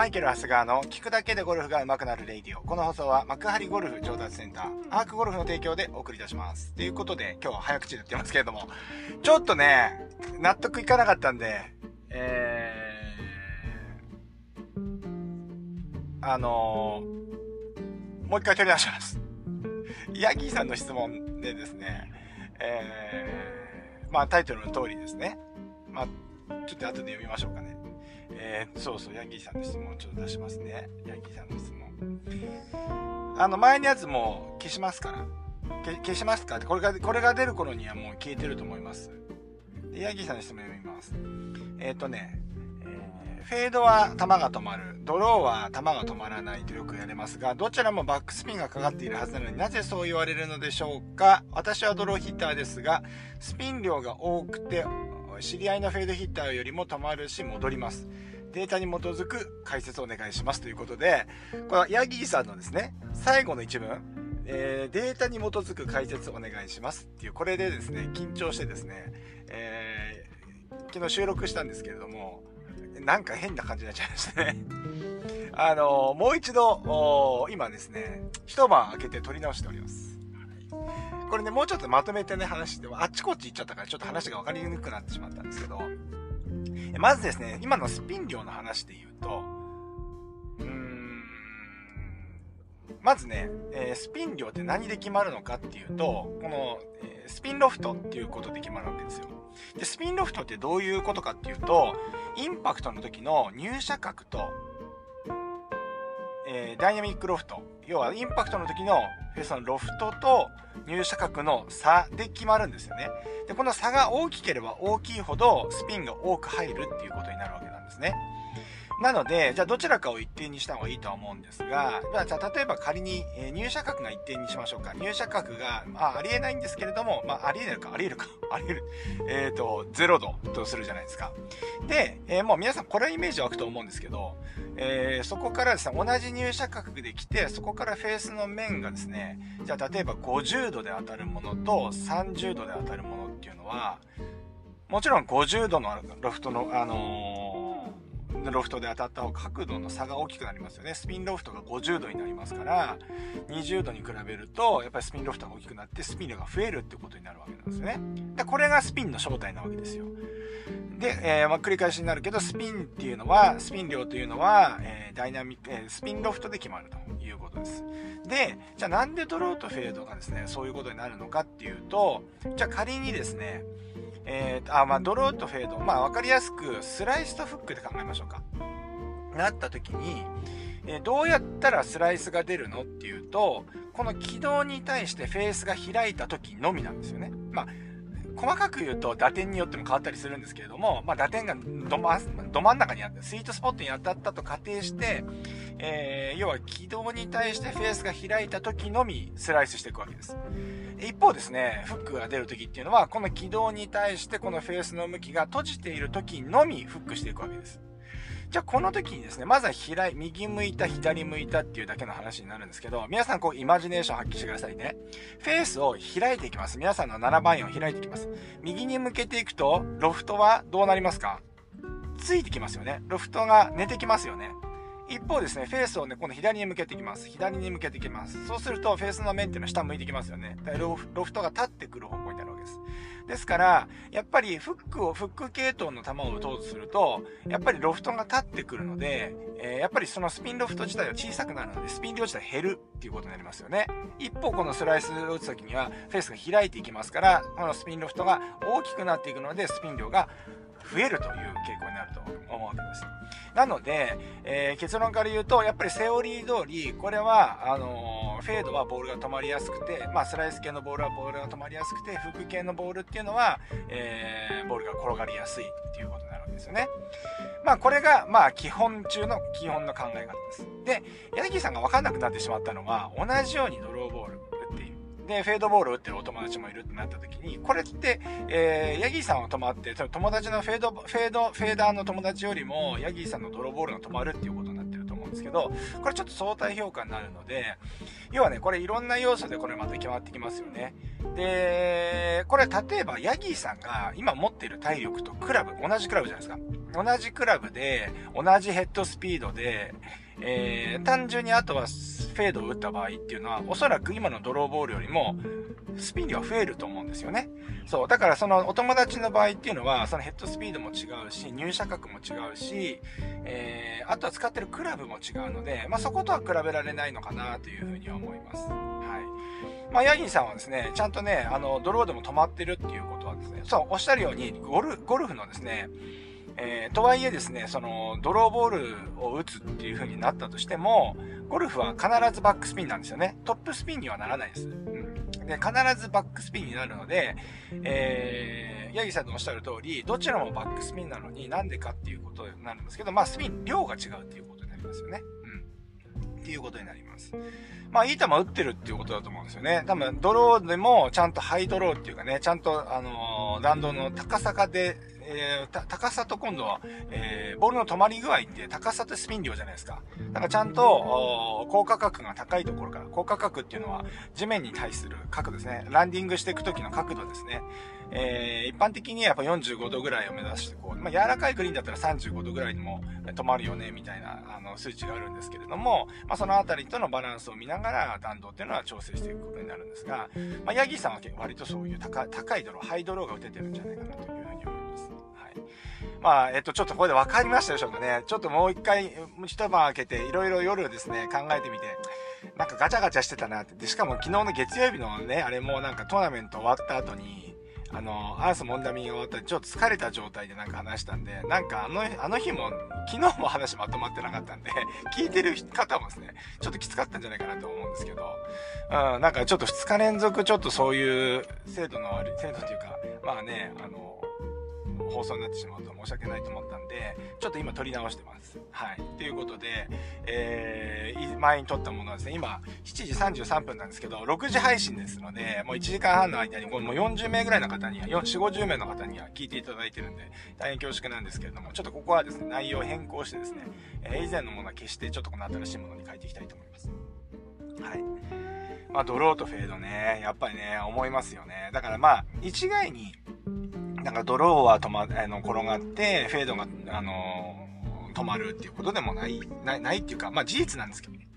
マイケル・ハスガーの聞くだけでゴルフが上手くなるレイディオ。この放送は幕張ゴルフ上達センター、アークゴルフの提供でお送りいたします。ということで、今日は早口で言ってますけれども、ちょっとね、納得いかなかったんで、えー、あのー、もう一回取り出します。ヤギーさんの質問でですね、えー、まあタイトルの通りですね。まあ、ちょっと後で読みましょうかね。えー、そうそう、ヤギーさんの質問ちょっと出しますね。ヤギーさんの質問。あの、前のやつも消しますから。消しますかって、これが、これが出る頃にはもう消えてると思います。で、ヤギーさんの質問読みます。えっ、ー、とね、フェードは球が止まる。ドローは球が止まらないとよく言われますが、どちらもバックスピンがかかっているはずなのになぜそう言われるのでしょうか私はドローヒッターですが、スピン量が多くて、知り合いのフェードヒッターよりも止まるし戻ります。データに基づく解説をお願いしますということで、これはヤギーさんのですね、最後の一文、えー、データに基づく解説お願いしますっていう、これでですね、緊張してですね、えー、昨日収録したんですけれども、なんか変な感じになっちゃいましたね。あのー、もう一度、今ですね、一晩開けて撮り直しております。これね、もうちょっとまとめてね、話して、あっちこっち行っちゃったから、ちょっと話が分かりにくくなってしまったんですけど、まずですね、今のスピン量の話で言うと、うーん、まずね、えー、スピン量って何で決まるのかっていうと、この、えー、スピンロフトっていうことで決まるわけですよ。で、スピンロフトってどういうことかっていうと、インパクトの時の入射角と、えー、ダイナミックロフト、要はインパクトの時のフェスのロフトと入射角の差で決まるんですよね。で、この差が大きければ大きいほどスピンが多く入るっていうことになるわけなんですね。なので、じゃあどちらかを一定にした方がいいとは思うんですが、じゃあ例えば仮に、え入射角が一定にしましょうか。入射角が、まあ、ありえないんですけれども、まあ、ありえるか、ありえるか、ありえる。えっ、ー、と、0度とするじゃないですか。で、えー、もう皆さんこれはイメージ湧くと思うんですけど、えー、そこからですね、同じ入射角で来て、そこからフェースの面がですね、じゃあ例えば50度で当たるものと30度で当たるものっていうのは、もちろん50度のロフトの、あのーロフトで当たった方角度の差が大きくなりますよね。スピンロフトが50度になりますから、20度に比べると、やっぱりスピンロフトが大きくなって、スピン量が増えるってことになるわけなんですよね。で、これがスピンの正体なわけですよ。で、えー、まあ、繰り返しになるけど、スピンっていうのは、スピン量というのは、えー、ダイナミック、えー、スピンロフトで決まるということです。で、じゃあなんでドローとフェードがですね、そういうことになるのかっていうと、じゃあ仮にですね、えーと、あ、まあ、ドローとフェード。まあ、わかりやすく、スライスとフックで考えましょうか。なった時に、えー、どうやったらスライスが出るのっていうと、この軌道に対してフェースが開いた時のみなんですよね。まあ、細かく言うと打点によっても変わったりするんですけれども、まあ、打点がど真ど真ん中にあった、スイートスポットに当たったと仮定して、えー、要は軌道に対してフェースが開いた時のみスライスしていくわけです。一方ですね、フックが出る時っていうのは、この軌道に対してこのフェースの向きが閉じている時のみフックしていくわけです。じゃあこの時にですね、まずは開い、右向いた、左向いたっていうだけの話になるんですけど、皆さんこうイマジネーション発揮してくださいね。フェースを開いていきます。皆さんの7番4を開いていきます。右に向けていくと、ロフトはどうなりますか？ついてきますよね。ロフトが寝てきますよね。一方ですね、フェースをね、この左に向けていきます。左に向けていきます。そうすると、フェースの面っていうのは下向いてきますよね。ロフトが立ってくる方向になるわけです。ですから、やっぱりフックを、フック系統の球を打とうとすると、やっぱりロフトが立ってくるので、えー、やっぱりそのスピンロフト自体は小さくなるので、スピン量自体減るっていうことになりますよね。一方、このスライスを打つときには、フェースが開いていきますから、このスピンロフトが大きくなっていくので、スピン量が増えるという傾向になると思うわけです。なので、えー、結論から言うと、やっぱりセオリー通り、これは、あのー、フェードはボールが止まりやすくて、まあ、スライス系のボールはボールが止まりやすくて、フック系のボールっていうのは、えー、ボールが転がりやすいっていうことになるわけですよね。まあ、これが、まあ、基本中の基本の考え方です。で、柳さんが分かんなくなってしまったのは、同じようにドローボール、で、フェードボールを打ってるお友達もいるってなった時に、これって、えー、ヤギーさんは止まって、友達のフェード、フェード、フェーダーの友達よりも、ヤギーさんのドローボールが止まるっていうことになってると思うんですけど、これちょっと相対評価になるので、要はね、これいろんな要素でこれまた決まってきますよね。で、これ例えばヤギーさんが今持ってる体力とクラブ、同じクラブじゃないですか。同じクラブで、同じヘッドスピードで、えー、単純にあとはフェードを打った場合っていうのは、おそらく今のドローボールよりも、スピン量増えると思うんですよね。そう。だからそのお友達の場合っていうのは、そのヘッドスピードも違うし、入射角も違うし、えー、あとは使ってるクラブも違うので、まあ、そことは比べられないのかなというふうには思います。はい。まあ、ヤギーさんはですね、ちゃんとね、あの、ドローでも止まってるっていうことはですね、そう、おっしゃるように、ゴルゴルフのですね、えー、とはいえですね、その、ドローボールを打つっていう風になったとしても、ゴルフは必ずバックスピンなんですよね。トップスピンにはならないです。うん。で、必ずバックスピンになるので、えー、ヤギさんのおっしゃる通り、どちらもバックスピンなのになんでかっていうことになるんですけど、まあ、スピン量が違うっていうことになりますよね。うん。っていうことになります。まあ、いい球打ってるっていうことだと思うんですよね。多分、ドローでも、ちゃんとハイドローっていうかね、ちゃんと、あのー、弾道の高さかで、えー、高さと今度は、えー、ボールの止まり具合って高さとスピン量じゃないですか。だからちゃんと、高価格が高いところから、高価格っていうのは地面に対する角度ですね。ランディングしていく時の角度ですね。えー、一般的にやっぱ45度ぐらいを目指してこう、まあ、柔らかいグリーンだったら35度ぐらいにも止まるよね、みたいな、あの、数値があるんですけれども、まあ、そのあたりとのバランスを見ながら弾道っていうのは調整していくことになるんですが、まあ、ヤギさんは割とそういう高高いドロー、ハイドローが打ててるんじゃないかなというふうに思います。まあ、えっと、ちょっとこれで分かりましたでしょうかね。ちょっともう一回、一晩開けて、いろいろ夜ですね、考えてみて、なんかガチャガチャしてたなって。で、しかも昨日の月曜日のね、あれもなんかトーナメント終わった後に、あの、アースモンダミン終わったちょっと疲れた状態でなんか話したんで、なんかあの、あの日も、昨日も話まとまってなかったんで、聞いてる方もですね、ちょっときつかったんじゃないかなと思うんですけど、うん、なんかちょっと2日連続ちょっとそういう制度の、制度というか、まあね、あの、放送になってしまうと申し訳ないと思ったんで、ちょっと今撮り直してます。はい。ということで、えー、前に撮ったものはですね、今、7時33分なんですけど、6時配信ですので、もう1時間半の間に、もう40名ぐらいの方には、4、50名の方には聞いていただいてるんで、大変恐縮なんですけれども、ちょっとここはですね、内容を変更してですね、えー、以前のものは消して、ちょっとこの新しいものに変えていきたいと思います。はい。まあ、ドローとフェードね、やっぱりね、思いますよね。だからまあ、一概に、なんかドローは止ま、あの、転がって、フェードが、あのー、止まるっていうことでもない、ない、ないっていうか、まあ事実なんですけどね。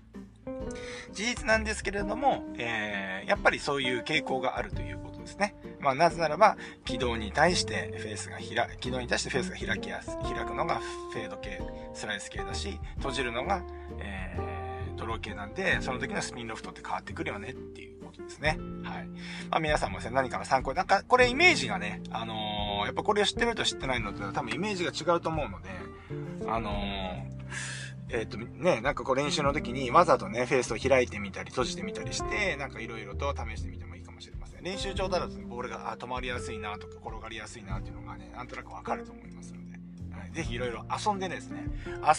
事実なんですけれども、えー、やっぱりそういう傾向があるということですね。まあなぜならば、軌道に対してフェースが開、軌道に対してフェースが開きやす、開くのがフェード系、スライス系だし、閉じるのが、えー、ドロー系なんで、その時のスピンロフトって変わってくるよねっていうことですね。はい。まあ皆さんもですね、何かの参考なんか、これイメージがね、あのー、やっぱこれを知ってると知ってないのと多分イメージが違うと思うので、あのー、えっ、ー、とね、なんかこう練習の時にわざとね、フェースを開いてみたり閉じてみたりして、なんか色々と試してみてもいいかもしれません。練習場だと、ね、ボールが止まりやすいなとか転がりやすいなっていうのがね、なんとなくわかると思いますので、はい、ぜひ色々遊んでですね、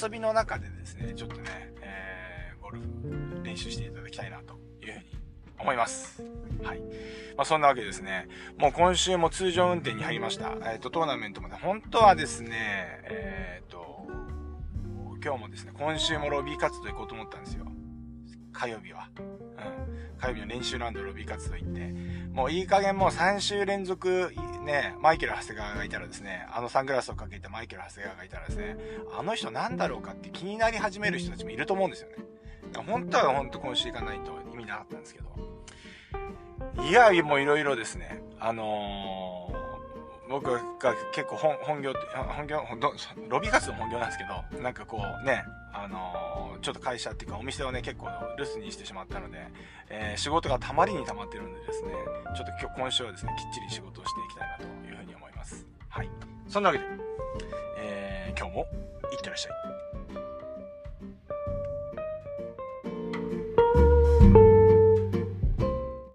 遊びの中でですね、ちょっとね、えー、ゴルフ練習していただきたいなというふうに思います。はい。まあ、そんなわけですね。もう今週も通常運転に入りました。えっ、ー、と、トーナメントまで、本当はですね、えっ、ー、と、今日もですね、今週もロビー活動行こうと思ったんですよ。火曜日は。うん。火曜日の練習ラウンドロビー活動行って、もういい加減もう3週連続、ね、マイケル・長谷川がいたらですね、あのサングラスをかけたマイケル・長谷川がいたらですね、あの人なんだろうかって気になり始める人たちもいると思うんですよね。本当は本当今週行かないと意味なかったんですけど。いや、もういろいろですね。あのー、僕が結構本本業、本業、ロビー活動本業なんですけど、なんかこうね、あのー、ちょっと会社っていうかお店をね、結構留守にしてしまったので、えー、仕事がたまりにたまってるんでですね、ちょっと今日、今週はですね、きっちり仕事をしていきたいなというふうに思います。はい。そんなわけで、えー、今日もいってらっしゃい。